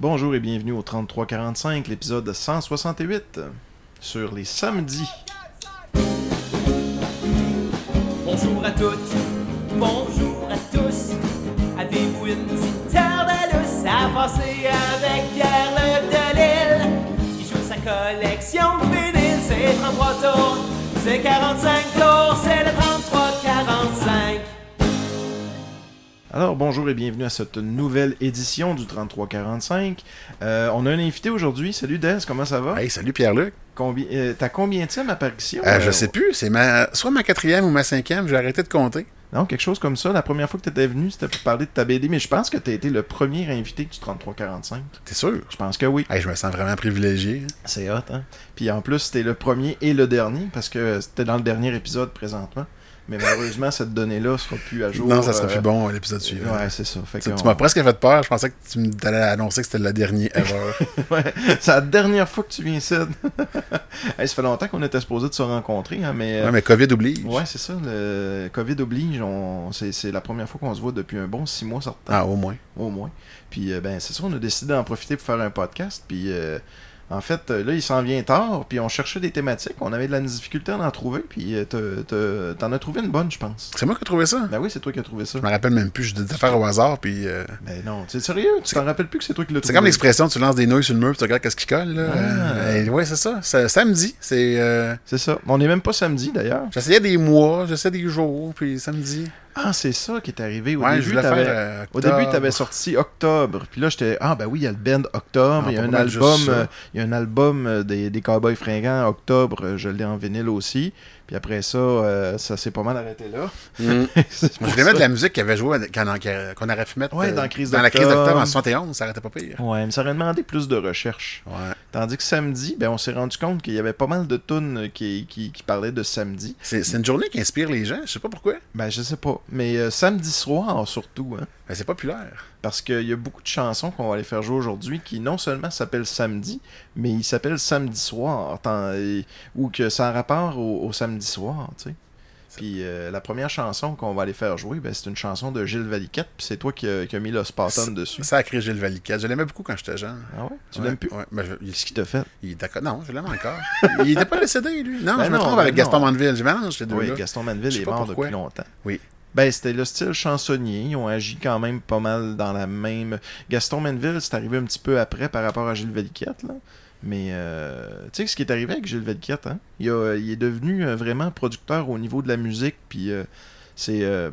Bonjour et bienvenue au 3345, l'épisode 168 sur les samedis. Bonjour à toutes, bonjour à tous. Avez-vous une petite heure de à passer avec Pierre-Luc Delisle? Il joue sa collection de vinyles, c'est 33 tours, c'est 45 tours, c'est le 33-45. Alors bonjour et bienvenue à cette nouvelle édition du 3345. Euh, on a un invité aujourd'hui. Salut Des, comment ça va? Hey, salut Pierre-Luc. Combi- euh, ta combienième apparition? Euh, Euh, je sais plus, c'est ma soit ma quatrième ou ma cinquième, j'ai arrêté de compter. Non, quelque chose comme ça. La première fois que tu étais venu, c'était pour parler de ta BD, mais je pense que tu as été le premier invité du 3345. T'es sûr? Je pense que oui. Hey, je me sens vraiment privilégié. C'est hot, hein? Puis en plus, c'était le premier et le dernier, parce que c'était dans le dernier épisode présentement. Mais malheureusement, cette donnée-là sera plus à jour. non, ça sera euh, plus bon à l'épisode suivant. Ouais, c'est ça. Fait Tu, m'as presque fait peur, je pensais que tu t'allais annoncer que c'était la dernière. Ouais, c'est la dernière fois que tu viens ici. Hey, ça fait longtemps qu'on était supposé de se rencontrer, hein, mais... euh, ouais, mais COVID oblige. Ouais, c'est ça. Le COVID oblige. On... C'est, c'est la première fois qu'on se voit depuis un bon six mois, certain. Ah, au moins. Au moins. Puis, euh, ben, c'est ça. On a décidé d'en profiter pour faire un podcast. Puis, euh, en fait, euh, là, il s'en vient tard. Puis, on cherchait des thématiques. On avait de la difficulté à en trouver. Puis, euh, t'en as trouvé une bonne, je pense. C'est moi qui ai trouvé ça. Ben oui, c'est toi qui as trouvé ça. Je me rappelle même plus, je dis des affaires au hasard, puis... euh, Ben non, c'est sérieux? Tu t'en rappelles plus que c'est toi qui l'as C'est trouvé. comme l'expression, tu lances des nouilles sur le mur, puis tu regardes qu'est-ce qui colle, là. Ah. Et ouais, c'est ça. C'est samedi, c'est... euh, C'est ça. On n'est même pas samedi, d'ailleurs. J'essayais des mois, j'essayais des jours, puis samedi. Ah, c'est ça qui est arrivé. Au ouais, début, euh, tu avais sorti Octobre. Puis là, j'étais Ah, ben oui, il y a le band Octobre. Ah, il y a un album euh, il y a un album euh, des, des Cowboys fringants. Octobre, euh, je l'ai en vinyle aussi. Puis après ça, euh, ça s'est pas mal arrêté là. Mm. Je voulais mettre de la musique qu'il avait joué qu'on aurait pu mettre Ouais, euh, dans Crise la crise d'octobre. en 71, ça arrêtait pas pire. Ouais, mais ça aurait demandé plus de recherche. Ouais. Tandis que samedi, ben, on s'est rendu compte qu'il y avait pas mal de tunes euh, qui, qui, qui parlaient de samedi. C'est c'est une journée qui inspire les gens, je sais pas pourquoi. Ben, je sais pas. Mais euh, samedi soir, surtout, hein. Mais c'est populaire. Parce qu'il y a beaucoup de chansons qu'on va aller faire jouer aujourd'hui qui non seulement s'appellent samedi, mais ils s'appellent samedi soir. et- ou que ça a rapport au, au samedi soir, tu sais. Puis euh, la première chanson qu'on va aller faire jouer, ben, c'est une chanson de Gilles Valiquette, puis c'est toi qui a, qui a mis le Spartan dessus. Ça a créé Gilles Valiquette. Je l'aimais beaucoup quand j'étais jeune. Ah ouais? Tu Ouais, l'aimes plus? Ouais, je- Qu'est-ce qu'il t'a fait? il est d'accord. Non, je l'aime encore. il était pas décédé, lui. Non, Ben je me trompe ben avec non. Gaston Mandeville. Je mélange les deux Oui. Gaston Manville est mort pourquoi. depuis longtemps. Oui. Ben, c'était le style chansonnier. Ils ont agi quand même pas mal dans la même. Gaston Manville, c'est arrivé un petit peu après par rapport à Gilles Valiquette, là. Mais, euh, tu sais, ce qui est arrivé avec Gilles Valiquette, hein? il est devenu euh, vraiment producteur au niveau de la musique, puis euh, c'est euh,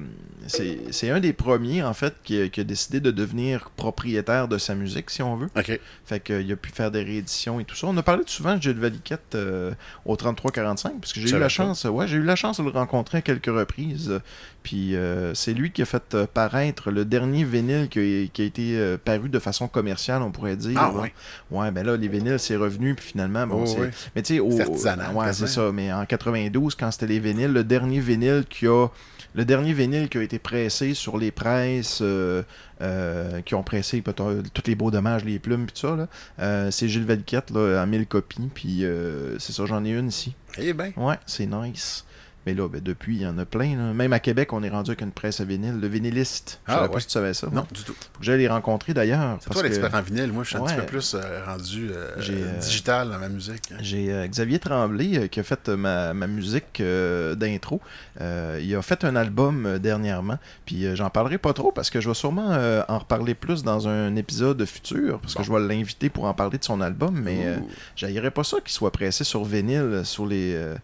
c'est c'est un des premiers, en fait, qui a, qui a décidé de devenir propriétaire de sa musique, si on veut. Ok. Fait qu'il a pu faire des rééditions et tout ça. On a parlé souvent de Gilles Valiquette euh, au 33-45, parce que j'ai eu la chance, ouais, j'ai eu la chance de le rencontrer à quelques reprises. Puis euh, c'est lui qui a fait paraître le dernier vinyle qui a, qui a été paru de façon commerciale, on pourrait dire. Ah, ouais. Ouais, ben là, les vinyles, c'est revenu, puis finalement, bon, Oh, c'est... ouais. Mais tu sais, au... Ouais, c'est ça. Mais en 92, quand c'était les vinyles, le dernier vinyle qui a... Le dernier vinyle qui a été pressé sur les presses euh, euh, qui ont pressé peut-être tous les beaux dommages, les plumes, puis tout ça, euh, c'est Gilles Valiquette là, en 1000 copies, puis euh, c'est ça, j'en ai une ici. Eh ben. Ouais, c'est nice. Mais là, ben, depuis, il y en a plein. là. Même à Québec, on est rendu avec une presse à vinyle, le vinyliste. Je Ah, savais pas ouais. si tu savais ça. Non, du tout. Faut que j'aille les rencontrer d'ailleurs. C'est toi que l'expert en vinyle. Moi, je suis un petit peu plus euh, rendu euh, euh, digital dans ma musique. J'ai Xavier Tremblay qui a fait ma, ma musique d'intro. Il a fait un album dernièrement. Puis j'en parlerai pas trop parce que je vais sûrement en reparler plus dans un épisode futur. Parce que je vais l'inviter pour en parler de son album. Mais j'haïrais pas ça qu'il soit pressé sur vinyle. sur les. euh,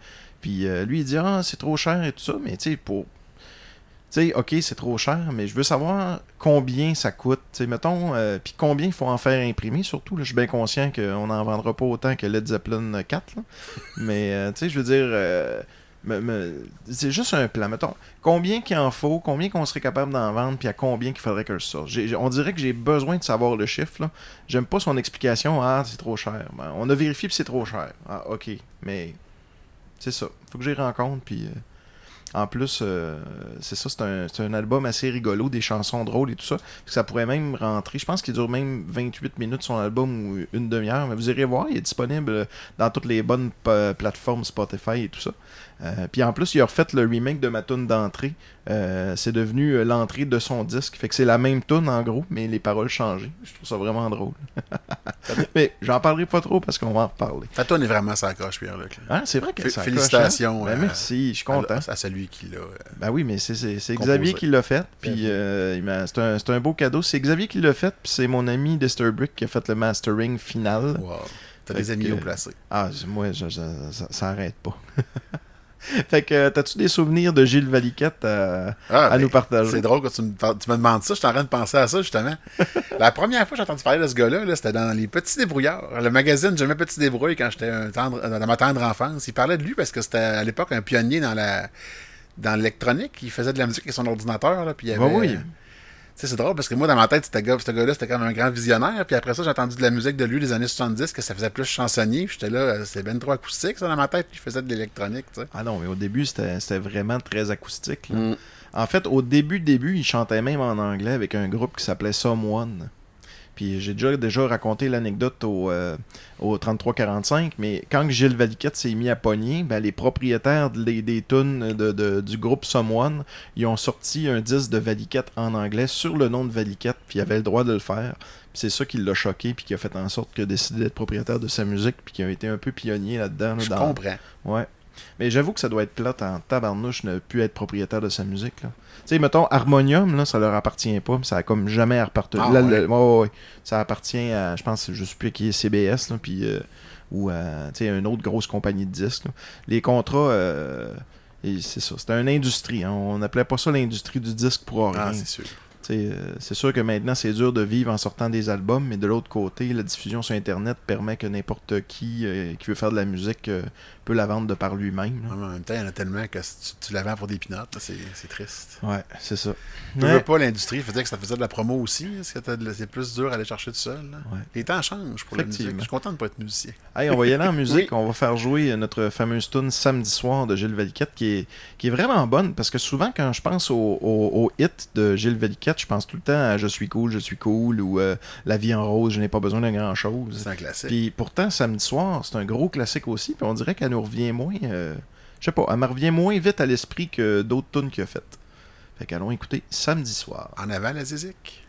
puis euh, lui, il dit Ah, c'est trop cher et tout ça. Mais tu sais, pour. Tu sais, ok, c'est trop cher, mais je veux savoir combien ça coûte. Tu sais, mettons, euh, puis combien il faut en faire imprimer, surtout. je suis bien conscient qu'on n'en vendra pas autant que Led Zeppelin 4. là. Mais, euh, tu sais, je veux dire, euh, me- me- c'est juste un plan. Mettons, combien qu'il en faut, combien qu'on serait capable d'en vendre, puis à combien qu'il faudrait que je sorte. J'ai- on dirait que j'ai besoin de savoir le chiffre. là. J'aime pas son explication. Ah, c'est trop cher. Ben, on a vérifié, puis c'est trop cher. Ah, ok. Mais, c'est ça. Faut que j'y rencontre, puis. euh, En plus, euh, c'est ça, c'est un, un album assez rigolo, des chansons drôles et tout ça. Ça pourrait même rentrer, je pense qu'il dure même 28 minutes son album ou une demi-heure, mais vous irez voir, il est disponible dans toutes les bonnes pa- plateformes Spotify et tout ça. Euh, puis en plus, il a refait le remake de ma tune d'entrée. Euh, c'est devenu euh, l'entrée de son disque. Fait que c'est la même tune en gros, mais les paroles changées. Je trouve ça vraiment drôle. mais j'en parlerai pas trop parce qu'on va en reparler. Toi, on est vraiment coche, Pierre-Luc. Hein, c'est vrai que ça félicitations, coche, hein? Ben, euh, merci, je suis content. À, à celui qui l'a. Ben oui, mais c'est. Xavier qui l'a fait. Puis euh, c'est, un, c'est un beau cadeau. C'est Xavier qui l'a fait. Puis c'est mon ami Disturbrick qui a fait le mastering final. Wow. T'as des amis que- au placé. Ah, moi, je- je- ça, ça arrête pas. fait que, euh, t'as-tu des souvenirs de Gilles Valiquette à, Ah, à ben, nous partager? C'est drôle que tu me, par- tu me demandes ça. Je suis en train de penser à ça, justement. la première fois que j'ai entendu parler de ce gars-là, là, c'était dans Les Petits Débrouillards. Le magazine Jamais Petit Débrouille, quand j'étais tendre- dans ma tendre enfance. Il parlait de lui parce que c'était à l'époque un pionnier dans la dans l'électronique. Il faisait de la musique avec son ordinateur. Là, puis il y Ben avait, oui. Sais, c'est drôle parce que moi, dans ma tête, ce gars, gars-là, c'était comme un grand visionnaire. Puis après ça, j'ai entendu de la musique de lui des années 70, que ça faisait plus chansonnier. J'étais là, euh, c'est ben trop acoustique, ça, dans ma tête. Puis il faisait de l'électronique, tu sais. Ah non, mais au début, c'était, c'était vraiment très acoustique. là. Mm. En fait, au début, début, il chantait même en anglais avec un groupe qui s'appelait Someone. Puis j'ai déjà, déjà raconté l'anecdote au, euh, au 3345, mais quand Gilles Valiquette s'est mis à pogner, ben, les propriétaires des, des tunes de, de- du groupe Someone, ils ont sorti un disque de Valiquette en anglais sur le nom de Valiquette, puis il avait le droit de le faire. C'est ça qui l'a choqué, puis qui a fait en sorte qu'il a décidé d'être propriétaire de sa musique, puis qui a été un peu pionnier là-dedans. là, Je dans- comprends. Ouais. Mais j'avoue que ça doit être plate en tabarnouche ne plus être propriétaire de sa musique. Là. Tu sais, mettons, Harmonium, là, ça leur appartient pas. mais Ça a comme jamais appartenu. Ah ouais? Ça appartient à, je pense, je sais plus qui est CBS, là, puis, euh, ou à une autre grosse compagnie de disques. là. Les contrats, euh, c'est ça. C'était une industrie. hein. On n'appelait pas ça l'industrie du disque pour rien. Ah, c'est sûr. Euh, c'est sûr que maintenant c'est dur de vivre en sortant des albums, mais de l'autre côté, la diffusion sur Internet permet que n'importe qui euh, qui veut faire de la musique euh, peut la vendre de par lui-même. là. Ouais, mais En même temps, il y en a tellement que si tu, tu la vends pour des pinottes, c'est c'est triste. Ouais, c'est ça. Tu Ouais. veux pas l'industrie, faisait que ça faisait de la promo aussi. La- c'est plus dur à aller chercher tout seul? Ouais. Les temps changent pour la musique. Je suis content de pas être musicien. Hey, on va y aller en musique. Oui. On va faire jouer notre fameuse tune Samedi soir de Gilles Valiquette qui est, qui est vraiment bonne parce que souvent, quand je pense au, au, au hit de Gilles Valiquette, je pense tout le temps à Je suis cool, je suis cool ou euh, La vie en rose, je n'ai pas besoin de grand chose. C'est un classique. Puis pourtant, Samedi soir, c'est un gros classique aussi. Puis on dirait qu'elle nous revient moins. euh, je sais pas, elle me revient moins vite à l'esprit que d'autres tunes qu'il a faites. Fait qu'allons écouter Samedi soir. En avant, la zizik.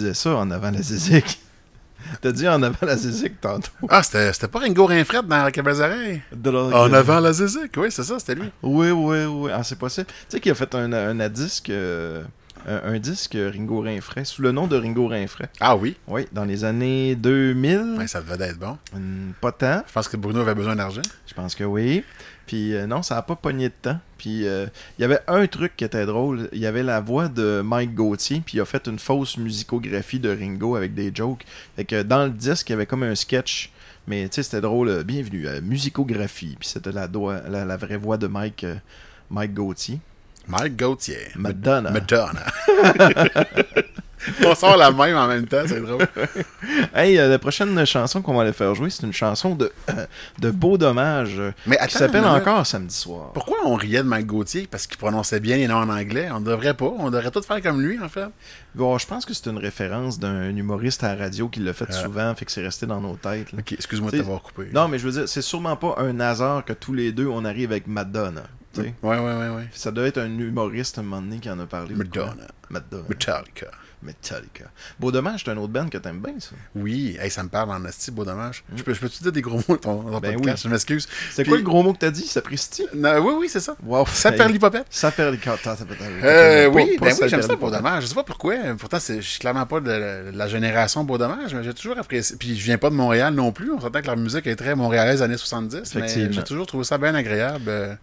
Disait ça en avant la zizik? T'as dit en avant la zizik tantôt. Ah, c'était pas Ringo Rinfred dans belles oreilles? En avant la Zézique, oui, c'est ça, c'était lui. Oui, oui, oui. Ah, c'est possible. Tu sais qu'il a fait un, un, disque, euh, un, un disque Ringo Rinfray, sous le nom de Ringo Rinfray. Ah oui? Oui, dans les années 2000. Ouais, ça devait être bon. Hum, Pas tant. Je pense que Bruno avait besoin d'argent. Je pense que oui. Puis euh, non, ça n'a pas pogné de temps. Puis euh, il y avait un truc qui était drôle. Il y avait la voix de Mike Gauthier. Puis il a fait une fausse musicographie de Ringo avec des jokes. Fait que dans le disque, il y avait comme un sketch. Mais tu sais, c'était drôle. euh, Bienvenue à Musicographie. Puis c'était la, doigt- la, la vraie voix de Mike, euh, Mike Gauthier. Mike Gauthier. Madonna. Madonna. On sort la même en même temps, c'est drôle. Hey, euh, la prochaine chanson qu'on va aller faire jouer, c'est une chanson de, de Beau Dommage. euh, Mais qui s'appelle encore Samedi soir. Pourquoi on riait de Mike Gauthier? Parce qu'il prononçait bien les noms en anglais. On devrait pas. On devrait tout faire comme lui, en fait. Bon, je pense que c'est une référence d'un humoriste à la radio qui l'a fait Ah. souvent, fait que c'est resté dans nos têtes. là. Ok, excuse-moi de t'avoir coupé. Non, mais je veux dire, c'est sûrement pas un hasard que tous les deux on arrive avec Madonna. Ouais, ouais, ouais. Ça doit être un humoriste à un moment donné qui en a parlé. Madonna. Madonna. Metallica. Metallica. Beau dommage, c'est un autre band que t'aimes bien, ça. Oui, hey, ça me parle en asti, beau dommage. Je peux, je peux-tu dire des gros mots dans ton, Ben podcast? oui. Je m'excuse. C'est Puis- quoi le gros mot que t'as dit? Sapristi? Non, oui, oui, c'est ça. Wow. Ça perd l'hypopète? Ça perd Euh, oui, ben oui, j'aime ça, Beau Dommage. Je sais pas pourquoi. Pourtant, je suis clairement pas de la, génération Beau Dommage, mais j'ai toujours apprécié. Puis je viens pas de Montréal non plus. On s'entend que leur musique est très montréalaise années 70, mais j'ai toujours trouvé ça bien agréable.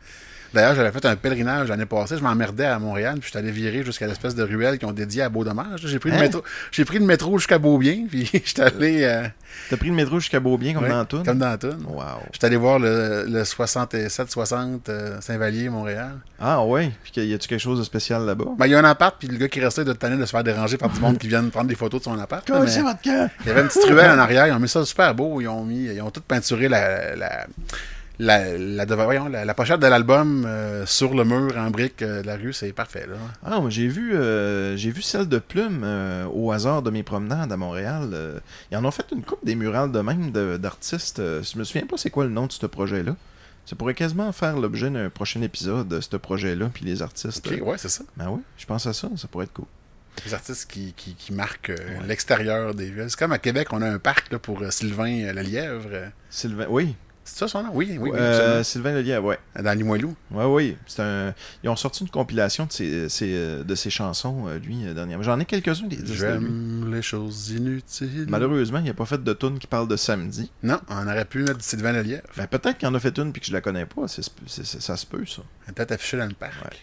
Euh, D'ailleurs, j'avais fait un pèlerinage l'année passée. Je m'emmerdais à Montréal, puis je suis allé virer jusqu'à l'espèce de ruelle qu'ils ont dédiée à Beau Dommage. J'ai pris, le Hein? métro, j'ai pris le métro jusqu'à Beaubien, puis je suis allé. euh, T'as pris le métro jusqu'à Beaubien comme ouais, dans tout? Comme dans toune. Wow. Je suis allé voir le, le 67-60 euh, Saint-Vallier, Montréal. Ah ouais? Puis y a-tu quelque chose de spécial là-bas? Ben, il y a un appart, puis le gars qui restait de tanner de se faire déranger par du monde qui viennent prendre des photos de son appart. mais votre camp? il y avait une petite ruelle en arrière, ils ont mis ça super beau, ils ont mis, ils ont tout peinturé la, la, la, la, devant- voyons, la, la pochette de l'album euh, sur le mur en briques euh, de la rue, c'est parfait, là. Ah j'ai vu, euh, j'ai vu celle de Plume au hasard de mes promenades à Montréal. ils en ont fait une coupe des murales de même de- d'artistes. je me souviens pas c'est quoi le nom de ce projet-là. Ça pourrait quasiment faire l'objet d'un prochain épisode de ce projet-là, puis les artistes. Ok, ouais, c'est ça. Ben oui, je pense à ça, ça pourrait être cool. Les artistes qui, qui, qui marquent l'extérieur des villes. C'est comme à Québec, on a un parc là, pour Sylvain le Lièvre. Euh, Sylvain, oui, C'est ça son nom? Oui, oui, oui. Euh. Sylvain Lelièvre, ouais. Dans Limoilou. Ouais, oui. C'est un... Ils ont sorti une compilation de ses, ses, euh, de ses chansons, euh, lui, dernièrement. J'en ai quelques-uns des. J'aime les choses inutiles. Malheureusement, il n'a pas fait de tune qui parle de samedi. Non, on aurait pu mettre Sylvain le Lièvre. Ben, peut-être qu'il en a fait une puis que je la connais pas. C'est- c'est- c'est- ça se peut, ça. Peut-être affiché dans le parc. Ouais.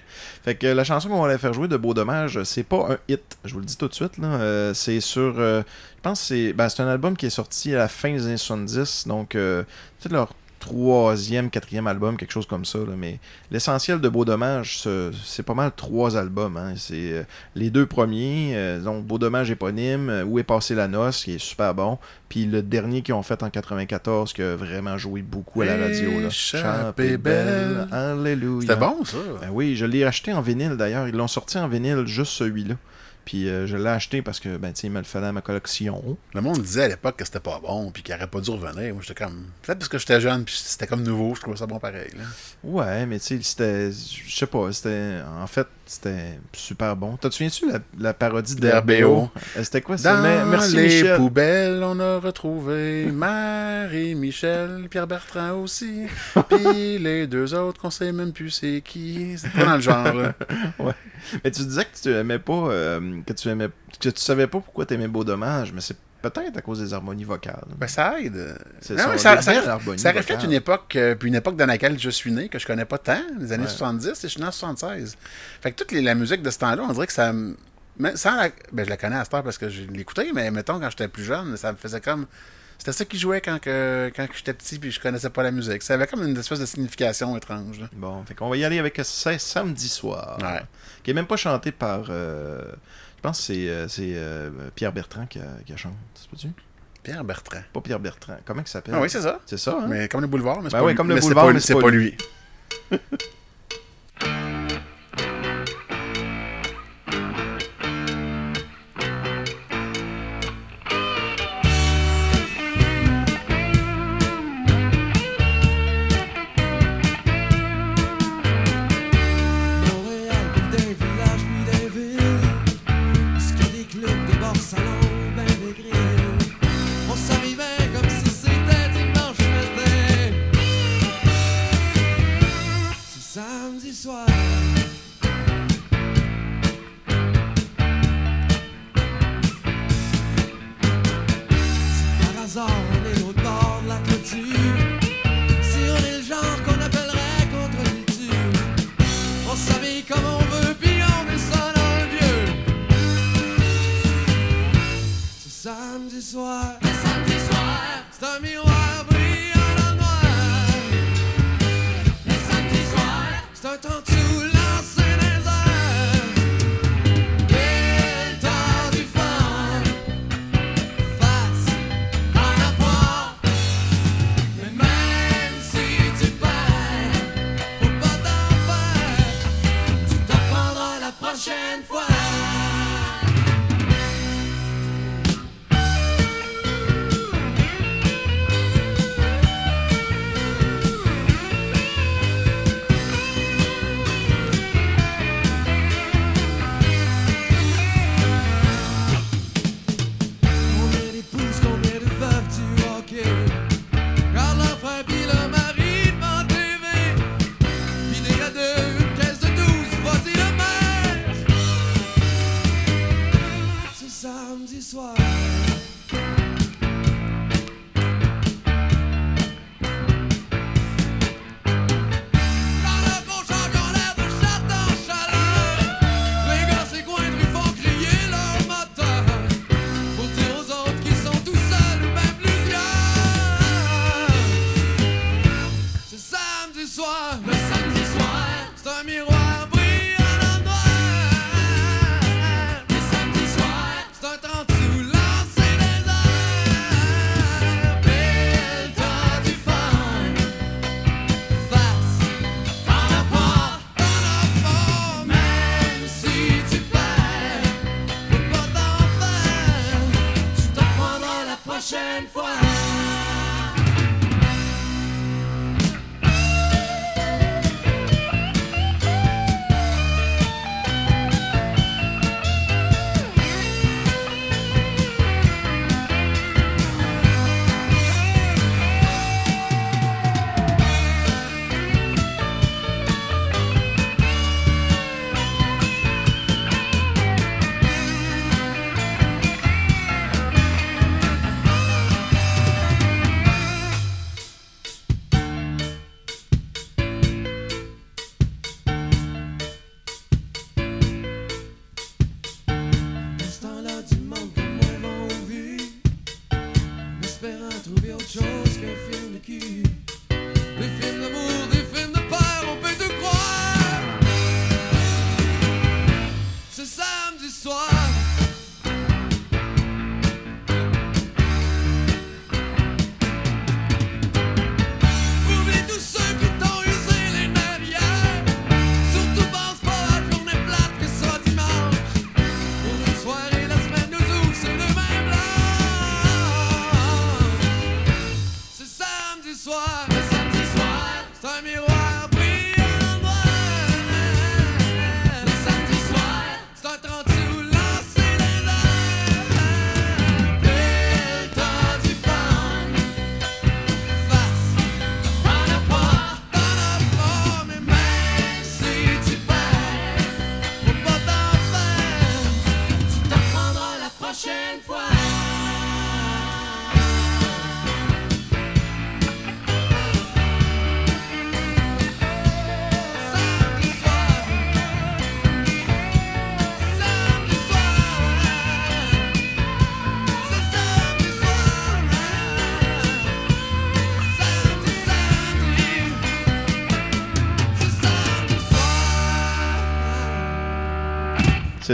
Fait que la chanson qu'on va aller faire jouer de Beau Dommage, c'est pas un hit. Je vous le dis tout de suite. là. Euh, c'est sur. euh, pense que c'est. Ben, c'est un album qui est sorti à la fin des années 70. Donc, euh, c'est leur troisième, quatrième album, quelque chose comme ça. là. Mais l'essentiel de Beau Dommage, ce- c'est pas mal trois albums. hein. C'est euh, les deux premiers. euh, donc, Beau Dommage éponyme, euh, Où est passée la noce, qui est super bon. Puis le dernier qu'ils ont fait en 94, qui a vraiment joué beaucoup à la radio. Là. Échappée belle. Alléluia. C'était bon, ça. Ben oui, je l'ai acheté en vinyle d'ailleurs. Ils l'ont sorti en vinyle, juste celui-là. Puis euh, je l'ai acheté parce que, ben, il me le fallait à ma collection. Le monde disait à l'époque que c'était pas bon, puis qu'il aurait pas dû revenir. Moi, j'étais comme. Peut-être parce que j'étais jeune, puis c'était comme nouveau, je trouvais ça bon pareil. Là. Ouais, mais tu sais, c'était. Je sais pas, c'était. En fait, c'était super bon. T'as te souviens-tu la, la parodie D'RBO? d'RBO C'était quoi ça Dans Merci les Michel. poubelles, on a retrouvé Marie-Michel, Pierre Bertrand aussi, puis les deux autres qu'on sait même plus c'est qui. C'est pas dans le genre, là. Mais tu disais que tu aimais pas. euh, que tu aimais. que tu savais pas pourquoi t'aimais Beau Dommage, mais c'est peut-être à cause des harmonies vocales. Ben, ça aide. Non, ça, ça, ça, ça reflète une époque, euh, puis une époque dans laquelle je suis né, que je connais pas tant, les années Ouais. 70, et je suis né en 76. Fait que toute les- la musique de ce temps-là, on dirait que ça me. mais sans la- ben, je la connais à cette heure parce que je l'écoutais, mais mettons, quand j'étais plus jeune, ça me faisait comme. C'était ça qui jouait quand, que, quand j'étais petit puis je connaissais pas la musique. Ça avait comme une espèce de signification étrange. là. Bon, fait qu'on va y aller avec C'est samedi soir. Ouais. Qui est même pas chanté par. euh, pense que c'est euh, c'est, euh, Pierre Bertrand qui a, qui a chanté. C'est pas tu Pierre Bertrand. Pas Pierre Bertrand. Comment il s'appelle? Ah oui, c'est ça. C'est ça, hein? Mais comme le boulevard, mais c'est Ben pas lui. comme le Mais c'est boulevard, pas- mais c'est c'est pas lui.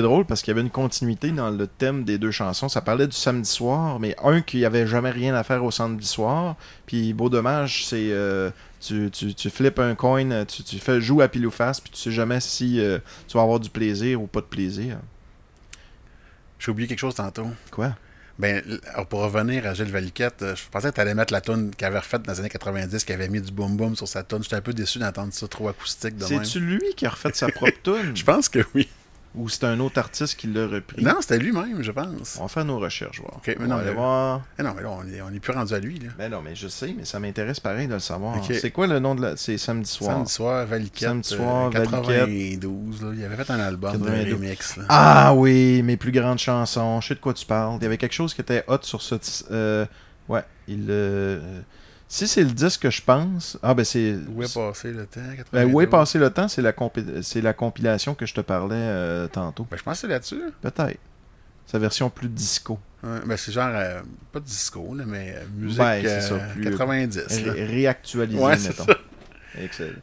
C'est drôle parce qu'il y avait une continuité dans le thème des deux chansons. Ça parlait du samedi soir, mais un qui avait jamais rien à faire au samedi soir. Puis Beau Dommage, c'est euh, tu, tu, tu flippes un coin, tu, tu fais jouer à pile ou face, puis tu sais jamais si euh, tu vas avoir du plaisir ou pas de plaisir. J'ai oublié quelque chose tantôt. Quoi? Ben, pour revenir à Gilles Valiquette, euh, je pensais que tu allais mettre la tune qu'il avait refaite dans les années 90, qui avait mis du boom boom sur sa tune. J'étais un peu déçu d'entendre ça trop acoustique. C'est-tu lui qui a refait sa propre tune Je pense que oui. Ou c'est un autre artiste qui l'a repris? Non, c'était lui-même, je pense. On va faire nos recherches, voir. Ok, mais On non, va aller mais- voir. Ah non, mais là, on est, on est plus rendu à lui. Là. Ben non, mais je sais, mais ça m'intéresse pareil de le savoir. C'est quoi le nom de la. C'est samedi soir? Samedi soir, Valiquette. Samedi soir, euh, Valiquette. 92, là, il avait fait un album de 92. remix. Là. Ah oui, mes plus grandes chansons. Je sais de quoi tu parles. Il y avait quelque chose qui était hot sur ce. euh, ouais, il. euh, si c'est le disque que je pense. Ah ben c'est. Où est passé le temps? 92? Ben, où est passé le temps, c'est la, compi- la compilation que je te parlais euh, tantôt. Ben, je pense que c'est là-dessus. Peut-être. Sa version plus disco. Ouais, ben, c'est genre, euh, pas disco, là, mais euh, musique Ben, c'est ça, plus- 90. là. Ré- réactualisé, Ouais, mettons. ça. Excellent.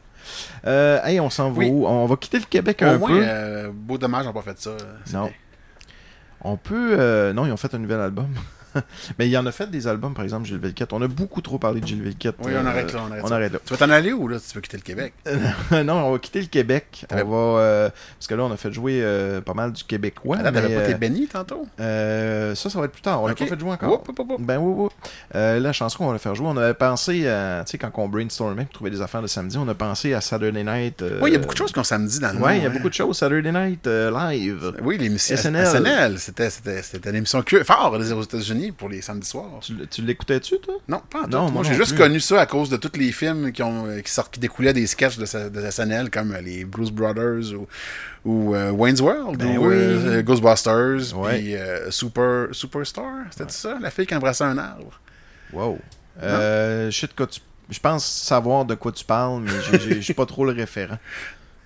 Euh, hey, on s'en va Oui. où? On va quitter le Québec un Au moins, peu. euh, beau dommage, on n'a pas fait ça. Non. bien. On peut. euh, Non, ils ont fait un nouvel album. Mais il en a fait des albums, par exemple, Gilles Vilquette. On a beaucoup trop parlé de Gilles Vilquette. Oui, on euh, arrête là. On arrête, On arrête là. Tu vas t'en aller où, là, tu veux quitter le Québec? non, on va quitter le Québec. On va. euh, Parce que là, on a fait jouer euh, pas mal du québécois. Attends, t'avais pas tes bénis tantôt? euh, ça, ça va être plus tard. On l'a Ok. pas fait jouer encore. Oup, oup, oup, oup. Ben oui, oui. La chanson qu'on va la faire jouer, on avait pensé à. Tu sais, quand on brainstormait pour trouver des affaires de samedi, on a pensé à Saturday Night. Oui, il y a beaucoup de choses qu'on samedi dans le nom, il y a hein. beaucoup de choses. Saturday Night live. Oui, l'émission SNL. SNL. C'était, une émission que, phare aux États-Unis pour les samedis soirs. Tu, l'écoutais-tu, toi? Non, pas en tout. Non, moi, moi j'ai juste plus. connu ça à cause de tous les films qui, ont, euh, qui, découlaient des sketchs de, sa- de SNL, comme euh, les Blues Brothers ou, ou euh, Wayne's World, Ben ou oui. euh, Ghostbusters, Ouais. puis euh, Super, Superstar. C'était ça, la fille qui embrassait un arbre? Wow. Je sais de quoi tu. Je pense savoir de quoi tu parles, mais je suis pas trop le référent.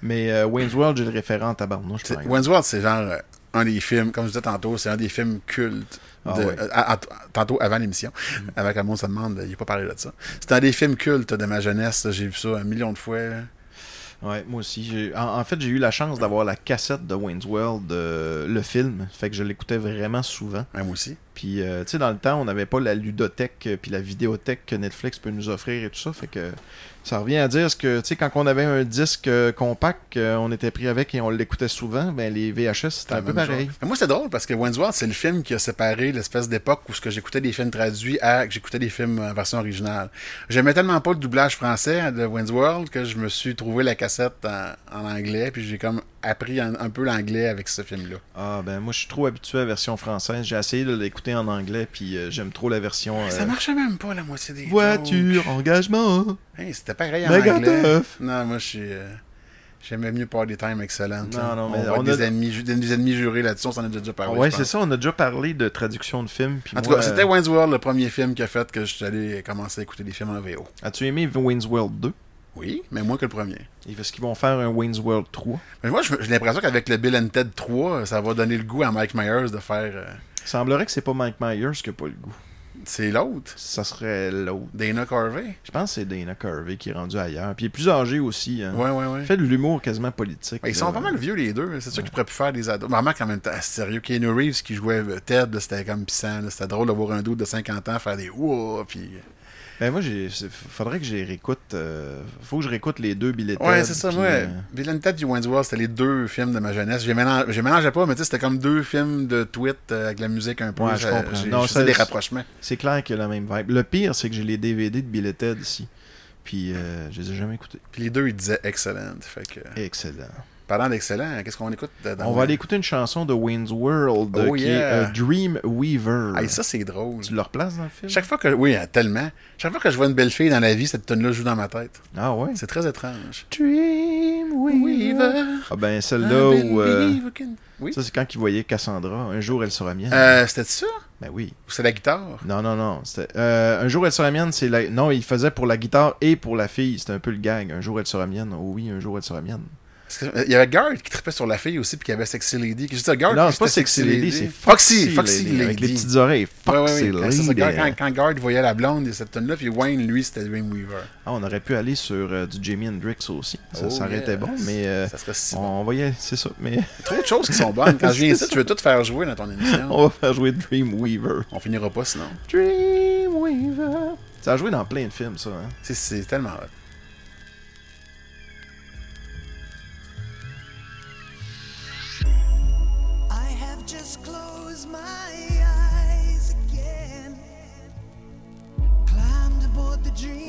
Mais euh, Wayne's World, j'ai le référent en tabarnouche. Wayne's World, c'est genre euh, un des films, comme je disais tantôt, c'est un des films cultes. Ah de- ouais. à- à- tantôt avant l'émission, avant que le monde se demande, il n'a pas parlé de ça. C'est un des films cultes de ma jeunesse. J'ai vu ça un million de fois. Ouais, moi aussi. En, en fait, j'ai eu la chance d'avoir la cassette de Wayne's World, euh, le film. Fait que je l'écoutais vraiment souvent. Ouais, moi aussi. Puis, euh, tu sais, dans le temps, on n'avait pas la ludothèque euh, puis la vidéothèque que Netflix peut nous offrir et tout ça. Fait que ça revient à dire ce que, tu sais, quand on avait un disque euh, compact, euh, on était pris avec et on l'écoutait souvent, ben les VHS, c'était un peu pareil. chose. Moi, c'est drôle parce que World, c'est le film qui a séparé l'espèce d'époque où ce que j'écoutais des films traduits à que j'écoutais des films en version originale. J'aimais tellement pas le doublage français de World que je me suis trouvé la cassette en, en anglais, puis j'ai comme appris un, un peu l'anglais avec ce film-là. Ah, ben moi, je suis trop habitué à la version française. J'ai essayé de l'écouter en anglais, puis euh, j'aime trop la version. euh, Ça marchait même pas la moitié des Voiture, engagement. Hey, c'était pareil en Méga anglais. tough. Non, moi, je suis. euh, J'aimais mieux Party Time Excellente. Non, là. non, on mais on a- des, ennemis, ju- des ennemis jurés là-dessus, on s'en a déjà parlé. ouais, c'est ça. On a déjà parlé de traduction de films. En tout moi, cas, c'était euh, Wayne's World le premier film qui a fait que je suis allé commencer à écouter des films en VO. As-tu aimé Wayne's World 2 Oui, mais moins que le premier. Et Est-ce qu'ils vont faire un Wayne's World 3 Mais moi, j'ai l'impression qu'avec le Bill and Ted 3, ça va donner le goût à Mike Myers de faire. euh, Il semblerait que c'est pas Mike Myers qui a pas le goût. c'est l'autre, Ça serait l'autre. Dana Carvey. Je pense que c'est Dana Carvey qui est rendu ailleurs. Puis il est plus âgé aussi. Hein. Ouais, ouais, ouais. Il fait de l'humour quasiment politique. Ouais, ils sont pas mal vieux les deux. C'est sûr qu'ils pourraient plus faire des ados. Remarque en même sérieux, Keanu Reeves qui jouait euh, Ted, c'était comme pissant. C'était drôle de voir un doute de 50 ans faire des ouah, puis Ben moi, j'ai, faudrait que je les réécoute. euh, faut que je réécoute les deux de Ouais, c'est ça, moi. euh, Bill and Ted et World, c'était les deux films de ma jeunesse. J'ai mélange, j'ai mélangé pas, mais tu sais, c'était comme deux films de tweet euh, avec la musique un peu. Ouais, je comprends. Non, ça- des rapprochements. c'est clair qu'il y a la même vibe. Le pire, c'est que j'ai les DVD de Bill et Ted ici. Puis euh, je les ai jamais écoutés. Puis les deux, ils disaient excellent. Fait que, Excellent. Parlant d'excellent, qu'est-ce qu'on écoute dans On va aller écouter une chanson de Wayne's World Oh, qui yeah. est euh, Dream Weaver. Hey, ça, c'est drôle. Tu le replaces dans le film? Chaque fois que. Oui, hein, tellement. Chaque fois que je vois une belle fille dans la vie, cette tonne-là joue dans ma tête. Ah ouais? C'est très étrange. Dream Weaver. Ah ben celle-là où. euh, can- Oui? Ça, c'est quand il voyait Cassandra. Un jour, elle sera mienne. Euh, C'était ça? Ben oui. Ou c'est la guitare? Non, non, non. Euh, un jour, elle sera mienne, c'est la... Non, il faisait pour la guitare et pour la fille. C'était un peu le gag. Un jour, elle sera mienne. Oh oui, un jour, elle sera mienne. Euh, Il y avait Guard qui trippait sur la fille aussi, puis qui avait Sexy Lady. Guard, non, c'est pas Sexy Lady, c'est Foxy. Foxy, Lady. Avec les petites oreilles. Ouais, Foxy ouais. Quand, ça, Guard voyait la blonde et cette tonne-là, puis Wayne, lui, c'était Dreamweaver. Ah, on aurait pu aller sur euh, du Jamie Hendrix aussi. Ça, Oh, ça aurait été bon, mais euh, Ça serait si bon. on aller, c'est ça. Mais Trop de choses qui sont bonnes. Quand je viens ici, tu veux tout faire jouer dans ton émission. on va faire jouer Dreamweaver. On finira pas sinon. Dreamweaver. Ça a joué dans plein de films, ça. Hein? C'est- C'est tellement hot. The dream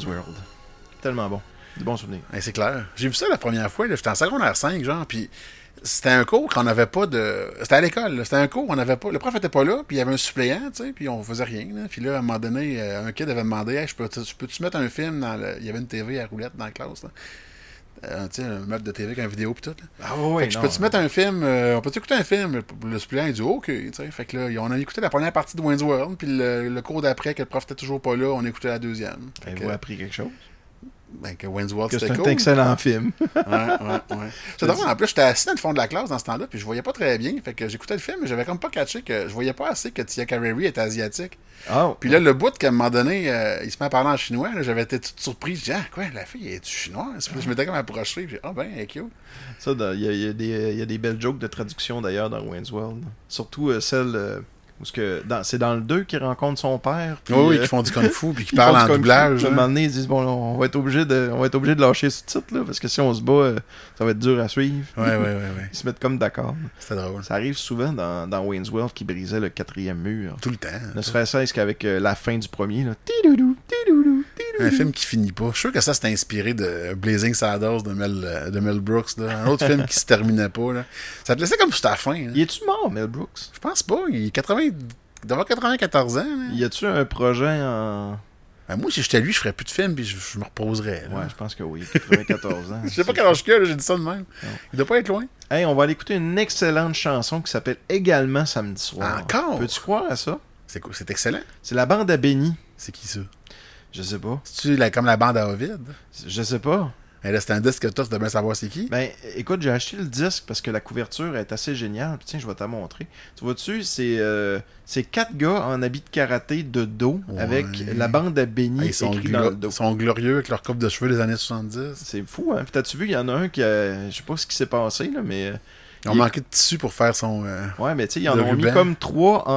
World. Tellement bon. Du bon souvenir. Ouais, c'est clair. J'ai vu ça la première fois, j'étais en secondaire 5, genre, puis c'était un cours qu'on n'avait pas de... C'était à l'école, c'était un cours, on n'avait pas... Le prof était pas là, puis il y avait un suppléant, tu sais, puis on faisait rien. Puis là, à un moment donné, euh, un kid avait demandé, hey, je peux- peux-tu mettre un film dans le... Il y avait une TV à roulette dans la classe. Euh, un meuble de TV avec une vidéo pis tout, là. Ah que je peux-tu mettre un film, euh, on peut-tu écouter un film? Le, suppléant, il dit OK. Fait que là, on a écouté la première partie de Wayne's World, puis le, le cours d'après, que le prof était toujours pas là, on écoutait la deuxième. Fait que, appris quelque chose? Ben, que Wayne's World, c'était un excellent film. Ouais, ouais, ouais. C'est drôle, en plus, j'étais assis dans le fond de la classe dans ce temps-là, puis je voyais pas très bien. Fait que j'écoutais le film, mais j'avais comme pas catché que je voyais pas assez que Tia Carrere était asiatique. Ah, Puis là, le bout qu'à un moment donné, euh, il se met à parler en chinois, j'avais été toute surpris. Je dis, ah, quoi, la fille, est-tu chinoise? Puis là, je m'étais comme approché, puis ah, ben, elle est cute. ça, il y, a- y des- il y a des belles jokes de traduction d'ailleurs dans Wayne's World. Surtout euh, celle euh, que c'est dans le 2 qu'il rencontre son père. puis, Oui, oui, euh, qui font du kung-fu, puis qui parlent en doublage. À un hein. moment donné, ils disent bon, on va être obligé de, on va être obligé de lâcher ce titre là, parce que si on se bat, euh, ça va être dur à suivre. Ouais, ouais, ouais, ouais. Ils se mettent comme d'accord. C'était drôle. Ça arrive souvent dans, dans Wayne's World qui brisait le quatrième mur. Tout le temps. Ne serait-ce qu'avec euh, la fin du premier. Là. Tidoudou, tidoudou, tidoudou. Un film qui finit pas. Je suis sûr que ça, c'était inspiré de Blazing Saddles de Mel, euh, de Mel Brooks. Là. Un autre film qui se terminait pas. Là. Ça te laissait comme sur ta fin. hein. Y est-tu mort, Mel Brooks? Je pense pas. Il est 80... il doit avoir 94 ans. là. Y a-tu un projet en. Ben, moi, si j'étais lui, je ferais plus de films puis je, je me reposerais. là. Ouais, je pense que oui. 94 ans. Je sais pas quel âge qu'il a, là, j'ai dit ça de même. Non. Il doit pas être loin. Hey, on va aller écouter une excellente chanson qui s'appelle également Samedi soir. Encore? Peux-tu croire à ça? C'est? C'est excellent. C'est la bande à Benny. C'est qui ça? Je sais pas. C'est-tu la- comme la bande à Ovid? Je sais pas. Eh, là, c'est un disque que toi, tu bien savoir c'est qui. Ben, écoute, j'ai acheté le disque parce que la couverture est assez géniale. Tiens, je vais te montrer. Tu vois-tu, c'est euh, c'est quatre gars en habit de karaté de dos Ouais. avec la bande à Benny Ah, ils, sont écrit dans le dos. ils sont glorieux avec leur coupe de cheveux des années 70. C'est fou, hein? Puis t'as-tu vu, il y en a un qui a... Je sais pas ce qui s'est passé, là, mais... Ils ont Il- manqué de tissu pour faire son. euh, Ouais, mais tu sais, ils en ont mis comme trois en,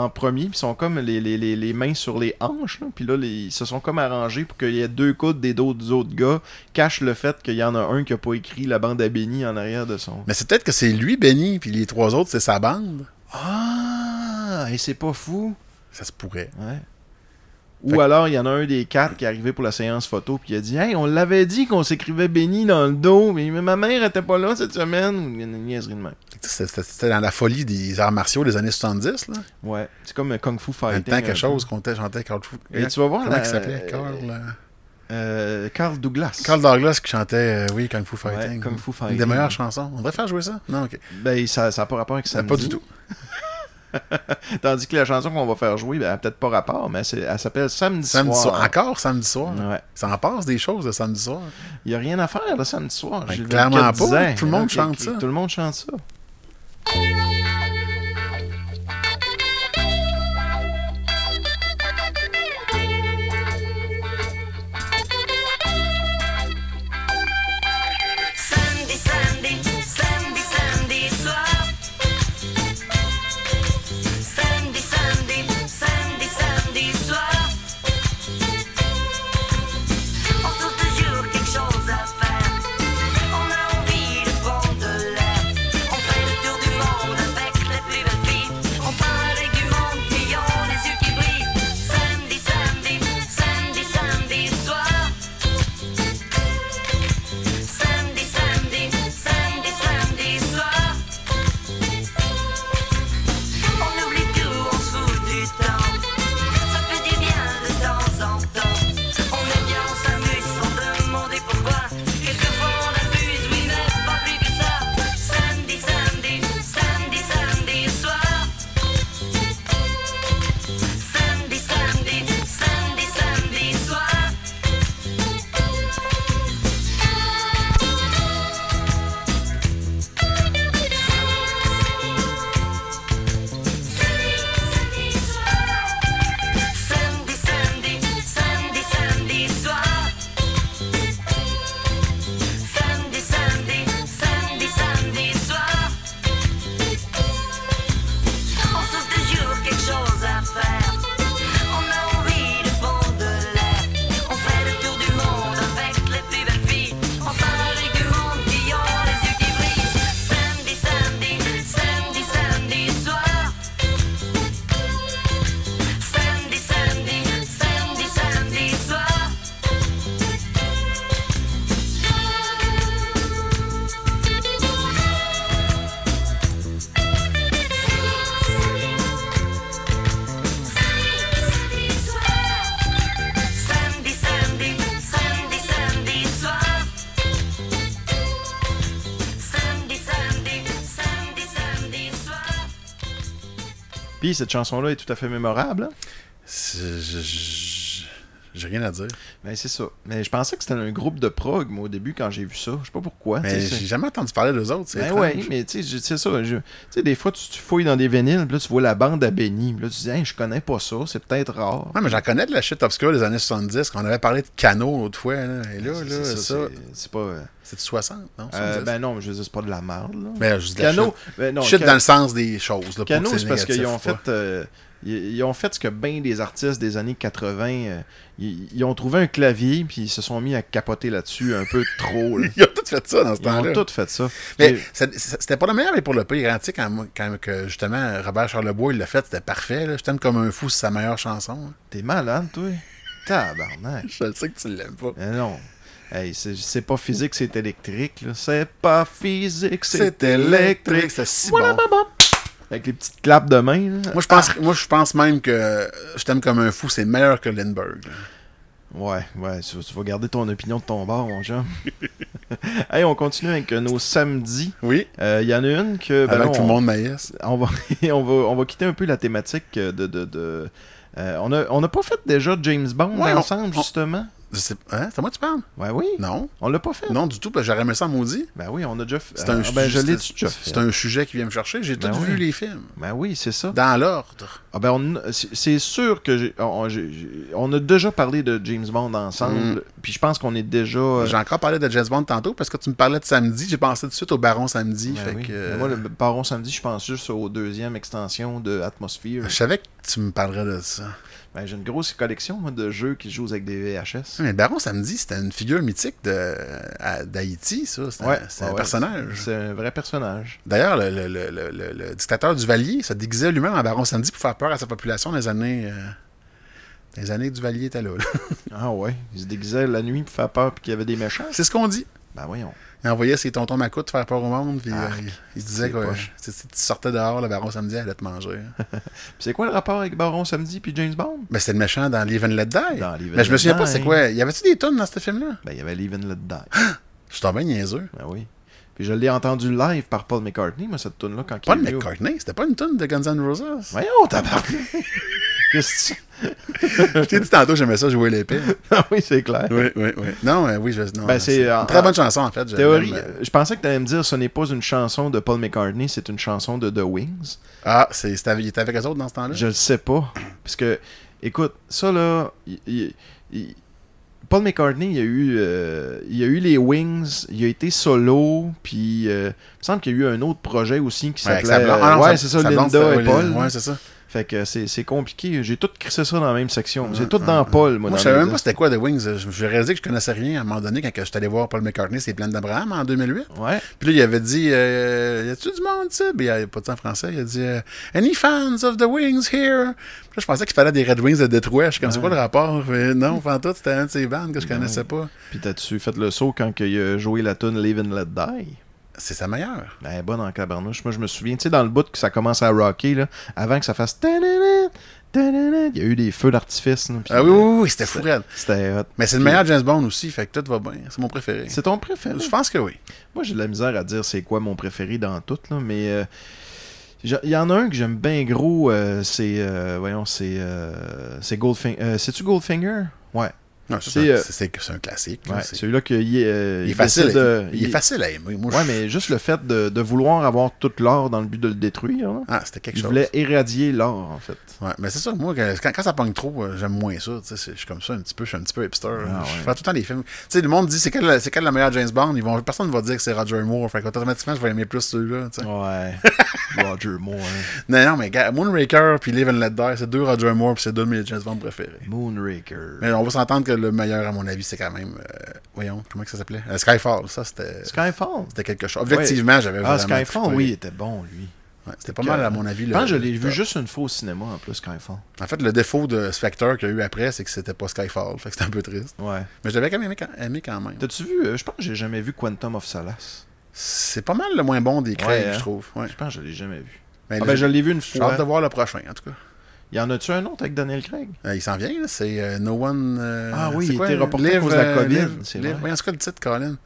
en, en premier, puis ils sont comme les, les, les, les mains sur les hanches, là. Puis là, les- ils se sont comme arrangés pour qu'il y ait deux coudes des dos des autres gars, cache le fait qu'il y en a un qui a pas écrit la bande à Benny en arrière de son... Mais c'est peut-être que c'est lui, Benny, puis les trois autres, c'est sa bande. Ah! Et c'est pas fou! Ça se pourrait. Ouais. Ou alors, il y en a un des quatre qui est arrivé pour la séance photo, puis il a dit Hey, on l'avait dit qu'on s'écrivait Benny dans le dos, mais ma mère était pas là cette semaine. Une niaiserie de même. C'était dans la folie des arts martiaux des années 70, là. Ouais. C'est comme un Kung Fu Fighting. temps, quelque peu. chose qu'on chantait Carl Fu- Et tu vas voir Comment la- il s'appelait Carl, euh, Euh, Carl Douglas. Carl Douglas qui chantait, euh, oui, Kung Fu Fighting. Kung Fu Une des meilleures chansons. On devrait faire jouer ça? Non, ok. Ben, ça n'a pas rapport avec ça. pas du tout. Tandis que la chanson qu'on va faire jouer, ben, peut-être pas rapport, mais c'est- elle s'appelle Samedi, Samedi soir. soir. Encore samedi soir? Ouais. Ça en passe des choses de samedi soir? Il n'y a rien à faire le samedi soir. Ben, clairement pas. Tout le monde chante ça. Tout le monde chante ça. Puis cette chanson-là est tout à fait mémorable. hein? J'ai rien à dire. Ben, c'est ça. Mais je pensais que c'était un groupe de prog, moi, au début, quand j'ai vu ça. Je sais pas pourquoi. Mais j'ai jamais entendu parler d'eux autres. Ben ouais, mais tu sais, c'est ça. je- Tu sais, des fois, tu, tu fouilles dans des vinyles, puis là, tu vois la bande à Benny. Puis là, tu dis, Hey, je connais pas ça, c'est peut-être rare. Ouais, mais j'en connais de la shit obscure des années 70, qu'on avait parlé de Cano l'autre fois. Là. Et là, C'est- là, ça, c'est- C'est pas. C'est du 60, non? euh, 70? ben non, mais je veux dire, c'est pas de la merde, là. Ben, je dis Cano, ben non, shit dans le sens des choses. Là, Cano, c'est parce qu'ils ont fait. euh, ils, ils ont fait ce que bien des artistes des années 80. euh, ils, ils ont trouvé un clavier, puis ils se sont mis à capoter là-dessus un peu trop. là. Ils ont tout fait ça dans ce Ils ont temps-là. tout fait ça. Mais c'était pas le meilleur, mais pour le pire. hein. Tu sais, quand, quand que, justement Robert Charlebois il l'a fait, c'était parfait. Là. Je t'aime comme un fou, c'est sa meilleure chanson. hein. T'es malade, toi? Tabarnak. Je sais que tu l'aimes pas. Mais non. Hey, c'est pas physique, c'est électrique. C'est pas physique, c'est C'est électrique. c'est si Voilà, bon. Avec les petites claps de main. là. Moi, je pense, moi, je pense même que euh, Je t'aime comme un fou, c'est meilleur que Lindbergh. là. Ouais, ouais, tu, tu vas garder ton opinion de ton bord, mon chum. hey, on continue avec euh, nos samedis. Oui, Euh, Il y en a une que. ben que tout le monde maïsse. on va, on, va, on va quitter un peu la thématique euh, de. de, de- euh, on n'a on a pas fait déjà James Bond Ouais, ensemble, on- justement? Hein? C'est à moi que tu parles? Ouais, oui. Non. On l'a pas fait. Non, du tout, parce que j'aurais aimé ça maudit. Ben oui, on a déjà fait. C'est un, Ah, ben, je c'est- déjà fait? c'est un sujet qui vient me chercher. J'ai Ben tout oui. vu les films. Ben oui, c'est ça. Dans l'ordre. Ah ben c'est sûr que on, on a déjà parlé de James Bond ensemble, Mm. puis je pense qu'on est déjà. euh, J'ai encore parlé de James Bond tantôt parce que tu me parlais de samedi. J'ai pensé tout de suite au Baron samedi. ben fait oui. que, moi, le Baron samedi, je pense juste aux deuxième extension de Atmosphere. Je savais que tu me parlerais de ça. Ben, j'ai une grosse collection moi, de jeux qui jouent avec des VHS. Mais Baron samedi, c'était une figure mythique d'Haïti, ça. Ouais, un- c'est ouais, un ouais. personnage. C'est un vrai personnage. D'ailleurs, le, le- le- le- dictateur Duvalier se déguisait lui-même en Baron samedi pour faire peur à sa population dans les années. euh, les années que Duvalier était là. là. Ah ouais, il se déguisait la nuit pour faire peur puis qu'il y avait des méchants. C'est ce qu'on dit. Ben voyons. Il envoyait ses tontons macoutes faire peur au monde. Puis, euh, il, il se disait que si tu sortais dehors, le Baron samedi allait te manger. Puis c'est quoi le rapport avec Baron samedi puis James Bond? Mais c'était le méchant dans Live and Let Die. Dans Live and Mais je me souviens pas c'est quoi. Y avait-tu des tonnes dans ce film-là? Ben il y avait Live and Let Die. Je suis tombé niaiseux. ben oui. Puis je l'ai entendu live par Paul McCartney, moi cette tune là quand Paul il McCartney, c'était pas une tonne de Guns N' Roses? Voyons, tabarnak. Qu'est-ce que tu... Je t'ai dit tantôt, j'aimais ça jouer l'épée. Ah oui, c'est clair. oui, oui, oui. Non, euh, oui, je, non, Ben, c'est, une en- très bonne chanson, en fait. Théorie, euh. euh, je pensais que tu allais me dire ce n'est pas une chanson de Paul McCartney, c'est une chanson de The Wings. Ah, c'est, c'était- il était avec eux autres dans ce temps-là? Je le sais pas. Parce que, écoute, ça là, Paul McCartney, il y, a eu, euh, il y a eu les Wings, il a été solo, puis euh, il me semble qu'il y a eu un autre projet aussi qui Ouais, s'appelait. sa blonde. Ah ouais, c'est ça, Linda et Paul. Ouais, c'est ça. Fait que c'est compliqué. J'ai tout crissé ça dans la même section. C'est Ouais, tout dans ouais. Paul, moi. Moi, dans je savais même pas c'était quoi The Wings. Je- J'ai réalisé que je connaissais rien à un moment donné quand suis allé voir Paul McCartney, c'est Plaine d'Abraham en 2008. Ouais. Puis là, il avait dit euh, Y a-tu du monde, ça Puis il a pas dit en français. Il a dit euh, Any fans of the Wings here? Puis là, je pensais qu'il fallait des Red Wings de Détroit. Je suis comme, c'est quoi le rapport? Mais Non, tout, c'était un de ces bandes que je connaissais pas. Puis t'as-tu fait le saut quand il a joué la tune Live and Let Die? C'est sa meilleure. Ben, elle est bonne en cabarnouche. Moi, je me souviens, tu sais, dans le bout que ça commence à rocker, là, avant que ça fasse. Il y a eu des feux d'artifice. Ah oui, oui, oui, c'était fou. C'était hot. Mais c'est le meilleur James Bond aussi, fait que tout va bien. C'est mon préféré. C'est ton préféré? Je pense que oui. Moi, j'ai de la misère à dire c'est quoi mon préféré dans tout, là, mais. euh, Il y en a un que j'aime bien gros, euh, c'est. euh, voyons, c'est. euh, c'est Goldfinger. euh, C'est-tu Goldfinger? Ouais. C'est, un- euh, c'est, c'est un classique. ouais. Celui-là qu'il euh, il, est facile, de- il, est facile à aimer. Moi, Ouais, je- mais juste le fait de, de vouloir avoir tout l'or dans le but de le détruire. Ah, c'était quelque Il chose. voulait éradier l'or, en fait. Ouais, mais c'est ça, moi, quand, quand ça pogne trop, euh, j'aime moins ça. Je suis comme ça un petit peu, je suis un petit peu hipster. Ah, je ouais. fais tout le temps des films. Tu sais, le monde dit c'est quel, c'est quel le meilleur James Bond? Ils vont, Personne ne va dire que c'est Roger Moore. Fait qu'automatiquement, je vais aimer plus celui-là. Ouais. Roger Moore. hein. Non, non, mais Moonraker puis Live and Let Die, c'est deux Roger Moore puis c'est deux de mes James Bond préférés. Moonraker. Mais on va s'entendre que le meilleur, à mon avis, c'est quand même. euh, voyons, comment que ça s'appelait? Euh, Skyfall. Ça, c'était. Skyfall? C'était quelque chose. Objectivement, j'avais Ah. Skyfall, trippé. oui, il était bon, lui. Ouais, c'était pas mal, à mon avis. Je pense que je l'ai vu juste une fois au cinéma, en plus, Skyfall. En fait, le défaut de Spectre qu'il y a eu après, c'est que c'était pas Skyfall. Fait que c'était un peu triste. Ouais. Mais je l'avais quand même aimé quand, aimé quand même. T'as-tu vu euh, Je pense que j'ai jamais vu Quantum of Solace. C'est pas mal le moins bon des Craig, Ouais, hein. je trouve. Ouais. Je pense que je l'ai jamais vu. Mais Ah ben, je l'ai vu une j'ai hâte de fois. voir le prochain, en tout cas. Y en a-tu un autre avec Daniel Craig? Euh, il s'en vient, là, c'est euh, No One. euh, Ah oui, c'est il quoi, était reporté à cause de la euh, COVID, Live- c'est Live- vrai. Oui, en tout cas, le titre, Colin.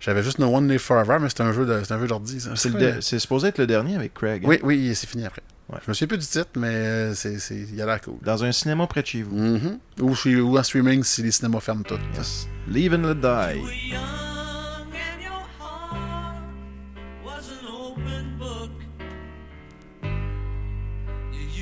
J'avais juste No One Live Forever, mais c'est un jeu de- c'est un jeu d'ordi. ça. C'est le quoi, de- c'est supposé être le dernier avec Craig. hein? Oui, oui, c'est fini après. Ouais. Je me souviens plus du titre, mais euh, c'est, c'est, il a l'air cool. Dans un cinéma près de chez vous. Mhm. ou, chez- ou en streaming si les cinémas ferment tout. Yes. Live and let die.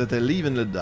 C'était Live and let die.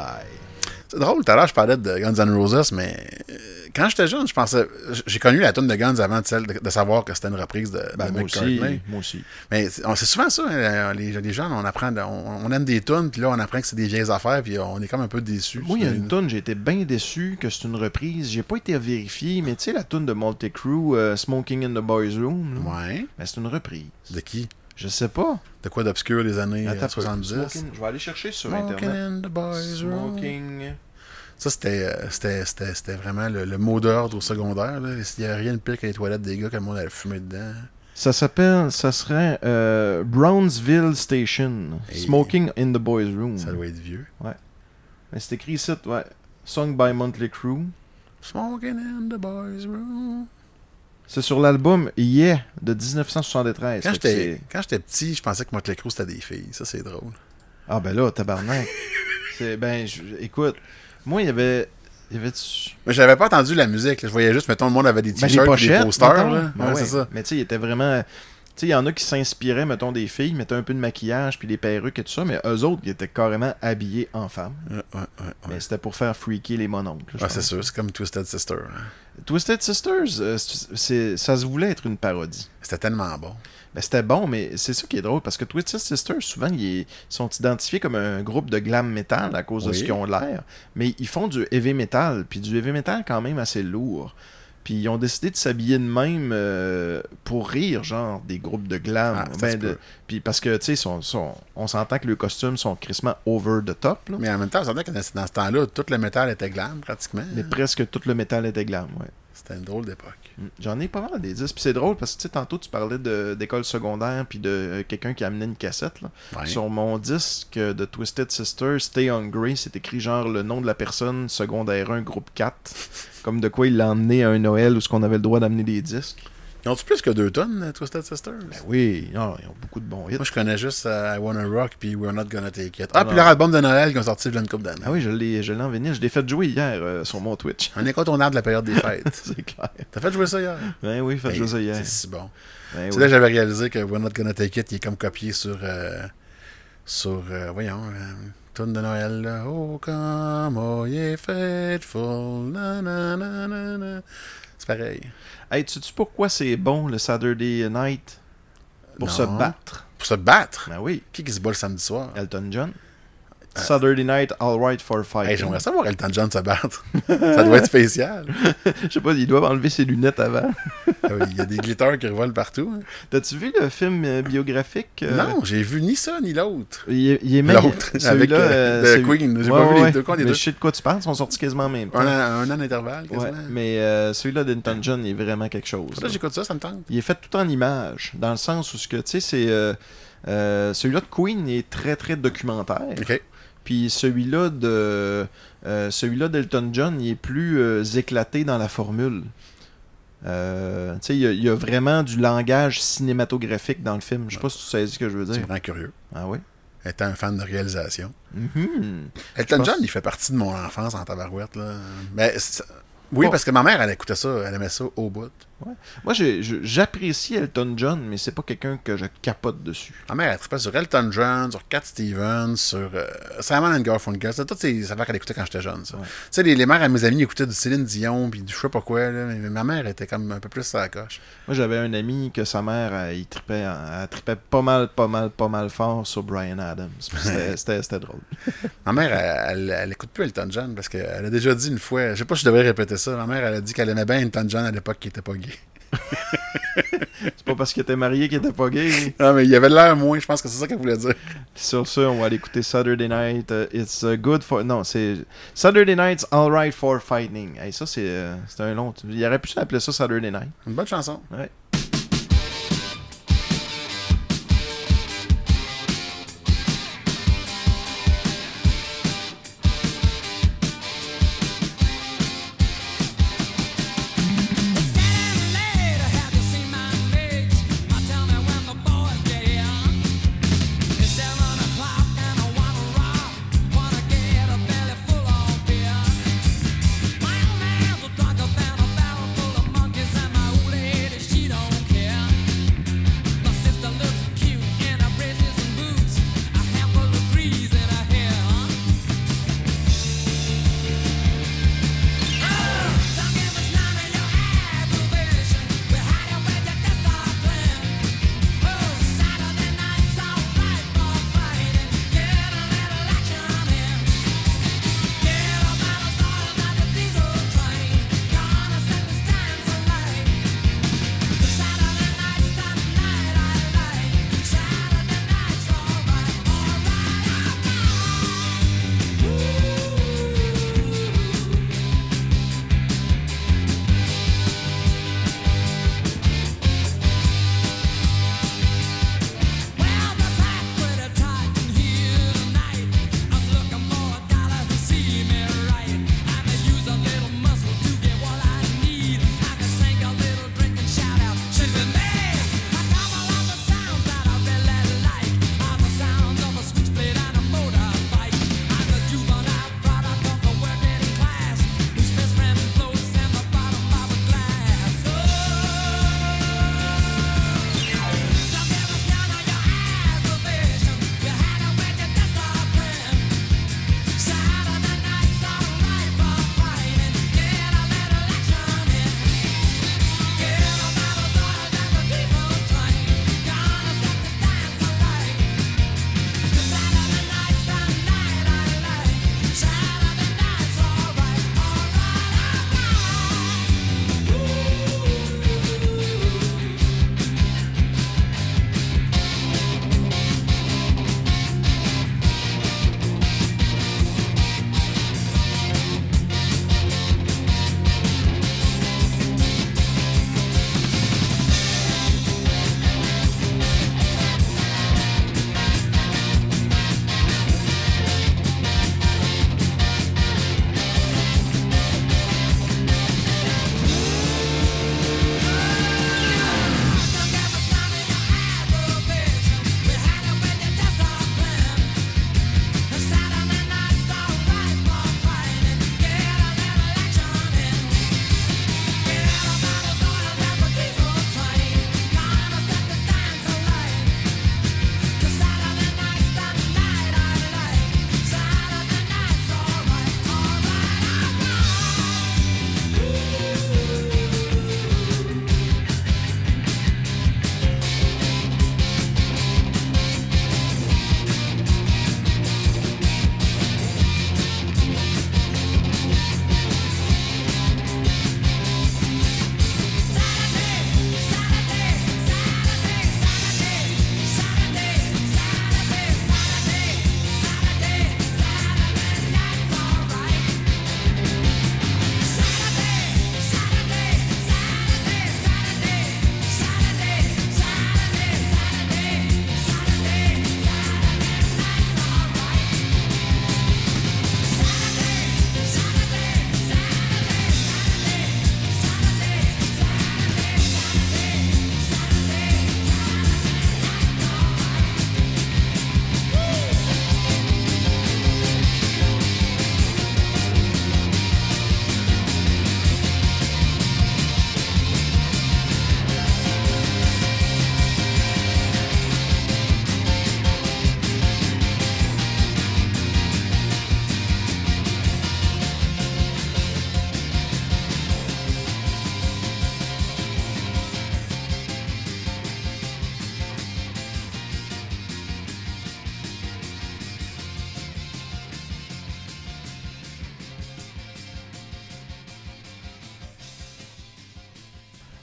C'est drôle, tout à l'heure, je parlais de Guns N' Roses, mais euh, quand j'étais jeune, je pensais. J'ai connu la tune de Guns avant de, celle de, de savoir que c'était une reprise de, Ben, de moi McCartney. aussi. Moi aussi. Mais c'est souvent ça, hein, les, les jeunes, on apprend, de- on, on aime des tunes, puis là, on apprend que c'est des vieilles affaires, puis on est comme un peu déçus. Moi, il y a une toune, j'ai été bien déçu que c'est une reprise. J'ai pas été à vérifier, mais tu sais, la toune de Multicrew, euh, Smoking in the Boys Room, là, Ouais. ben, c'est une reprise. De qui? Je sais pas. De quoi d'obscur les années euh, Attends, un peu. 70 Smoking- Je vais aller chercher sur Smoking Internet. in the boys room. Smoking. Ça, c'était, euh, c'était, c'était, c'était vraiment le, le mot d'ordre au secondaire. Là. Il n'y a rien de pire que les toilettes des gars que le monde allait fumer dedans. Ça s'appelle, ça serait euh, Brownsville Station. Hey. Smoking in the Boys Room. Ça doit être vieux. Mais c'est écrit ici, ouais. Sung by Monthly Crew. Smoking in the boys room. C'est sur l'album Yeah de 1973. Quand j'étais, petit, je pensais que Motley Crue c'était des filles. Ça, c'est drôle. Ah ben là, tabarnak. c'est ben, je- écoute, moi il y avait, il y avait Mais j'avais pas entendu la musique. là. Je voyais juste, mettons, le monde avait des Ben, t-shirts des posters. là. Ben Ouais, ouais. c'est ça. Mais tu sais, il était vraiment. Tu sais, il y en a qui s'inspiraient, mettons, des filles, mettaient un peu de maquillage, puis des perruques et tout ça, mais eux autres, ils étaient carrément habillés en femmes. Ouais. Mais c'était pour faire freaker les mononcles. Ouais, c'est sûr, c'est comme Twisted Sister. Twisted Sisters, euh, c'est- ça se voulait être une parodie. C'était tellement bon. Ben, c'était bon, mais c'est ça qui est drôle, parce que Twisted Sisters, souvent, ils sont identifiés comme un groupe de glam metal à cause de ce qu'ils ont l'air, mais ils font du heavy metal, puis du heavy metal quand même assez lourd. Puis ils ont décidé de s'habiller de même euh, pour rire, genre, des groupes de glam. Ah, Ben, de- puis parce que, tu sais, on s'entend que les costumes sont crissement over the top, là. mais, Mais en même temps, on s'entend que dans, ce temps-là, tout le métal était glam, pratiquement. presque tout le métal était glam, ouais. C'était une drôle d'époque. Mm. J'en ai pas mal des disques. Puis c'est drôle parce que tu sais, tantôt tu parlais de- d'école secondaire puis de euh, quelqu'un qui amenait une cassette. Là. Ouais. Sur mon disque de Twisted Sister, Stay Hungry, c'est écrit genre le nom de la personne, secondaire 1, groupe 4. Comme de quoi il l'a emmené à un Noël où ce qu'on avait le droit d'amener des disques. Ils ont-tu plus que deux tonnes, euh, Twisted Sisters? Ben oui, non, ils ont beaucoup de bons hits. Moi, je connais juste euh, I Wanna Rock puis We're Not Gonna Take It. Ah, Ah, puis leur album de Noël qui ont sorti une couple d'années. Ah oui, je l'ai je l'ai en vinyle. Je l'ai fait jouer hier euh, sur mon Twitch. Un incontournable de la période des fêtes. c'est clair. T'as fait jouer ça hier? Ben oui, fait Hey, jouer ça hier. C'est si bon. Ben C'est oui. là que j'avais réalisé que We're Not Gonna Take It, il est comme copié sur. euh, sur. euh, voyons. Tune de Noël. là. Oh, come, oh, yeah, faithful. Na, na, na, na, na. C'est pareil. Hey, tu sais pourquoi c'est bon le Saturday Night? Pour se battre. Pour se battre? Ben oui, Qui qui se bat le samedi soir? Elton John. Saturday Night All Right for Fighting. Hey, J'aimerais savoir Elton John se battre. ça doit être spécial. Je sais pas, il doit enlever ses lunettes avant. Ah Il y a des glitters qui revolent partout. hein. T'as-tu vu le film euh, biographique euh, Non, j'ai vu ni ça ni l'autre. Il est, il est même- L'autre, avec, euh, euh, The Queen. J'ai pas vu les deux, quoi, les Mais deux? je sais de quoi tu parles, ils sont sortis quasiment en même temps. Un an, un an d'intervalle, quasiment. Ouais, mais euh, celui-là d'Elton John, il est vraiment quelque chose. Là. j'écoute ça, ça me tente. Il est fait tout en images, dans le sens où ce que tu sais, c'est euh, euh, celui-là de Queen est très très documentaire. OK. Puis celui-là de euh, celui-là d'Elton John, il est plus euh, éclaté dans la formule. Euh, tu sais, il y, a- il y a vraiment du langage cinématographique dans le film. Je sais pas si tu sais ce que je veux C'est dire. vraiment curieux. Ah oui? Étant un fan de réalisation. Mhm. Elton pense- John, il fait partie de mon enfance en tabarouette. Là. Mais c'est- oui, Bon. parce que ma mère, elle écoutait ça, elle aimait ça au bout. Moi, j'apprécie Elton John, mais c'est pas quelqu'un que je capote dessus. Ma mère, elle trippait sur Elton John, sur Cat Stevens, sur euh, Simon and Garfunkel. C'était toutes ces affaires qu'elle écoutait quand j'étais jeune. ça. Ouais. Tu sais, les, les mères à mes amis écoutaient du Céline Dion, puis du je sais pas quoi. Là, mais ma mère était comme un peu plus à la coche. Moi, j'avais un ami que sa mère, elle, il elle tripait pas mal, pas mal, pas mal fort sur Brian Adams. C'était drôle. Ma mère, elle, elle, elle écoute plus Elton John parce qu'elle a déjà dit une fois, je sais pas si je devrais répéter ça, ma mère, elle a dit qu'elle aimait bien Elton John à l'époque qui était pas gay. C'est pas parce qu'il était marié qu'il était pas gay. Non, mais il avait l'air moins, je pense que c'est ça qu'elle voulait dire. Sur ce, on va aller écouter Saturday Night. uh, it's uh, good for. Non, c'est. Saturday Night's Alright for Fighting. Hey, ça, c'est euh, un long. Il aurait pu s'appeler ça Saturday Night. Une bonne chanson. Ouais.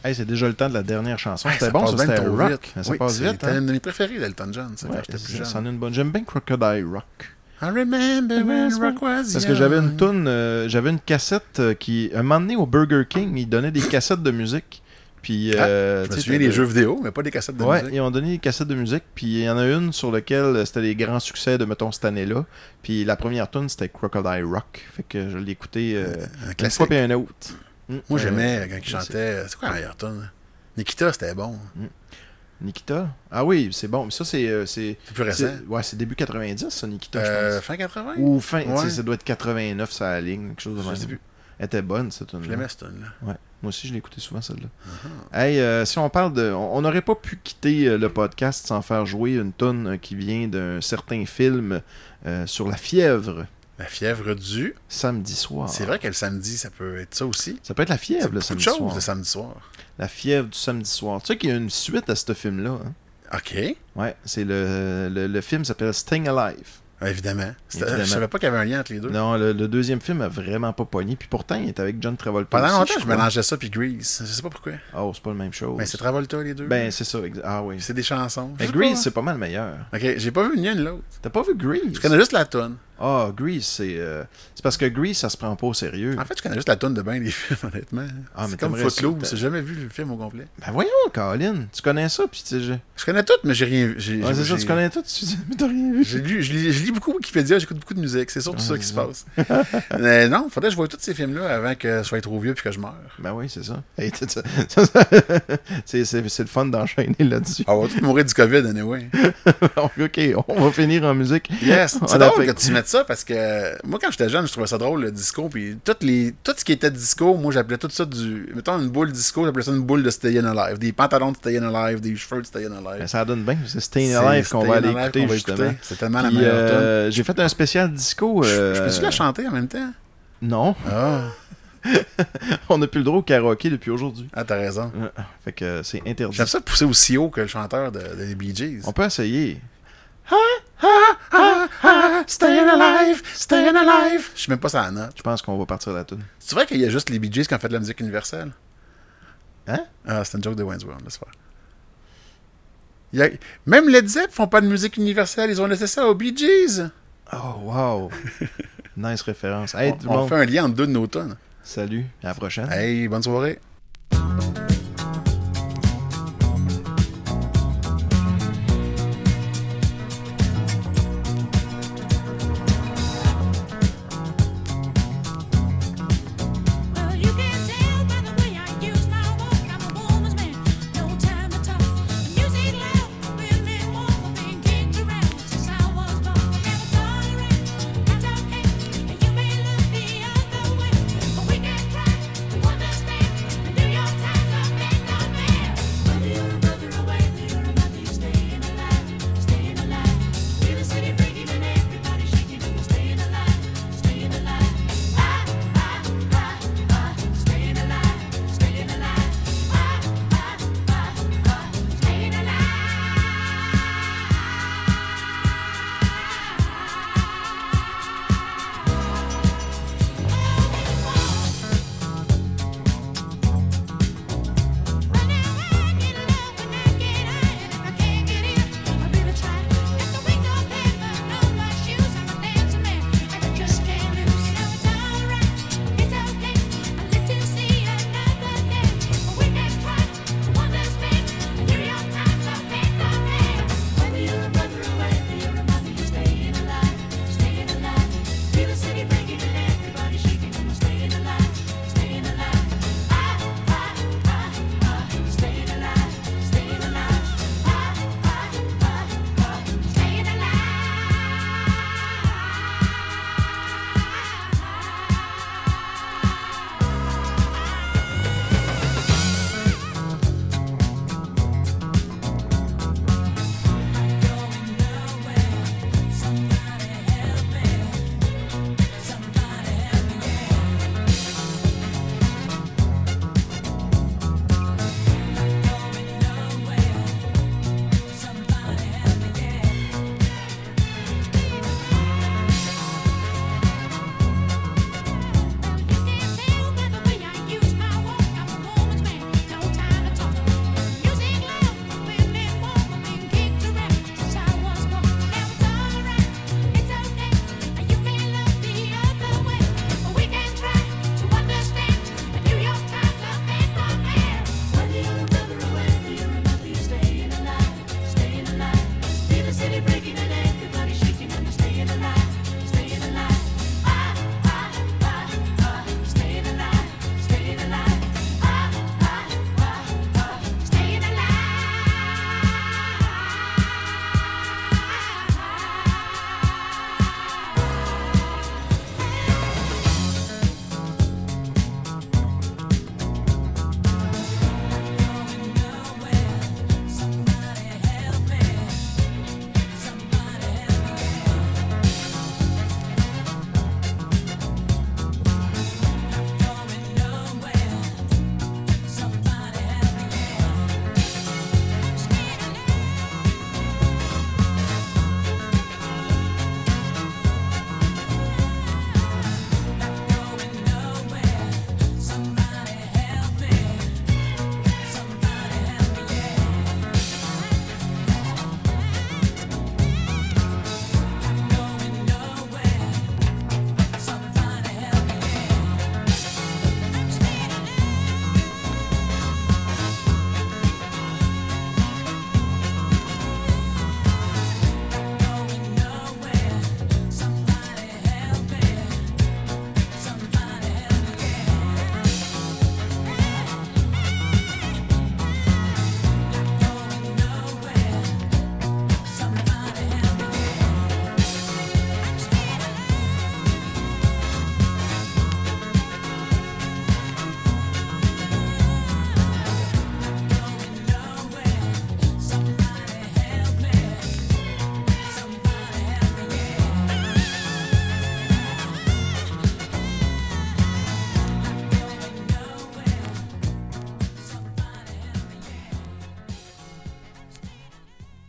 Hey, c'est déjà le temps de la dernière chanson. Hey, C'était bon, ça, c'était rock. vite. Ça Oui, passe vite. C'était hein? une de mes préférées d'Elton John, Ouais, quand j'étais plus ça- jeune. ça en a une bonne. J'aime bien Crocodile Rock. I remember when rock was Parce que j'avais une toune, euh, j'avais une cassette euh, qui, un moment donné au Burger King, ils donnaient des cassettes de musique. Puis, Ah, euh, Je me souviens des jeux vidéo, mais pas des cassettes de Ouais, musique. ils ont donné des cassettes de musique, puis il y en a une sur laquelle euh, c'était les grands succès de, mettons, cette année-là. Puis la première tune c'était Crocodile Rock. Fait que je l'ai écouté euh, Un une classique. fois puis un autre. Mm. Moi, Euh, j'aimais quand il chantait. C'est quoi la meilleure tune Nikita, c'était bon. Nikita? Ah oui, c'est bon. Mais ça, c'est. euh, c'est C'est plus récent. ouais, c'est début 90, ça, Nikita, Euh, je pense. fin 80 Ou fin, Ouais. ça doit être 89, ça la ligne, quelque chose de Je même. sais plus. Elle était bonne, cette tune Je l'aimais cette tune là Ouais. Moi aussi, je écouté souvent, celle-là. Uh-huh. Hey, euh, si on parle de. On n'aurait pas pu quitter euh, le podcast sans faire jouer une tonne euh, qui vient d'un certain film sur la fièvre, La fièvre du. samedi soir. C'est vrai que le samedi, ça peut être ça aussi. Ça peut être la fièvre, le samedi choses soir. le samedi soir. La fièvre du samedi soir. Tu sais qu'il y a une suite à ce film-là. hein? OK. Ouais, c'est le, le, le film s'appelle Staying Alive. Ah, Évidemment. C'était- Évidemment. Je savais pas qu'il y avait un lien entre les deux. Non, le, le deuxième film a vraiment pas pogné. Puis pourtant, il est avec John Travolta. Pendant aussi, longtemps, je, crois. mélangeais ça puis Grease. Je sais pas pourquoi. Oh, c'est pas la même chose. Mais c'est Travolta les deux. Ben, c'est ça. Ah oui. c'est des chansons. Je Mais sais Grease, pas. c'est pas mal meilleur. Ok, j'ai pas vu ni une l'autre. T'as pas vu Grease? Je connais juste la tune. Ah, Grease, c'est. euh, C'est parce que Grease, ça se prend pas au sérieux. En fait, je connais juste la tune de bien des films, honnêtement. Ah, mais c'est comme Footloose. J'ai jamais vu le film au complet. Ben voyons, Colin. Tu connais ça, puis tu sais. je- Je connais tout, mais j'ai rien vu. Ouais, c'est ça, tu connais tout, tu mais t'as rien vu. J'ai lu, je, lis, je lis beaucoup Wikipédia, j'écoute beaucoup de musique. C'est surtout Ah, ça qui se passe. mais non, faudrait que je voie tous ces films-là avant que je sois trop vieux puis que je meure. Ben oui, c'est ça. C'est le fun d'enchaîner là-dessus. Ah, on va tous mourir du COVID, anyway. ok, on va finir en musique. Yes, c'est drôle que tu ça parce que moi, quand j'étais jeune, je trouvais ça drôle le disco. Puis toutes les, tout ce qui était disco, moi, j'appelais tout ça du. Mettons une boule disco, j'appelais ça une boule de Stayin' Alive. Des pantalons de Stayin' Alive, des cheveux de Stayin' Ben, Alive. ça donne bien. C'est Staying C'est Alive qu'on va Stayin' aller écouter, qu'on va justement. écouter. C'est tellement la meilleure euh, J'ai fait un spécial disco. euh, Je peux-tu la chanter en même temps? Non, Ah, on n'a plus le droit au karaoké depuis aujourd'hui. ah t'as raison. Euh, Fait que c'est interdit. J'aime ça pousser aussi haut que le chanteur de, de les Bee Gees. On peut essayer. Stayin' alive, stayin' alive. Je sais même pas sa note. Je pense qu'on va partir la tune. C'est vrai qu'il y a juste les Bee Gees qui ont fait de la musique universelle? Hein? Ah, c'est une joke de Wayne's World, laisse faire. Il y a- Même Led Zepp font pas de musique universelle, ils ont laissé ça aux Bee Gees. Oh, wow. nice référence. Hey, on on fait un lien entre deux de nos tonnes. Salut. À la prochaine. Hey, bonne soirée.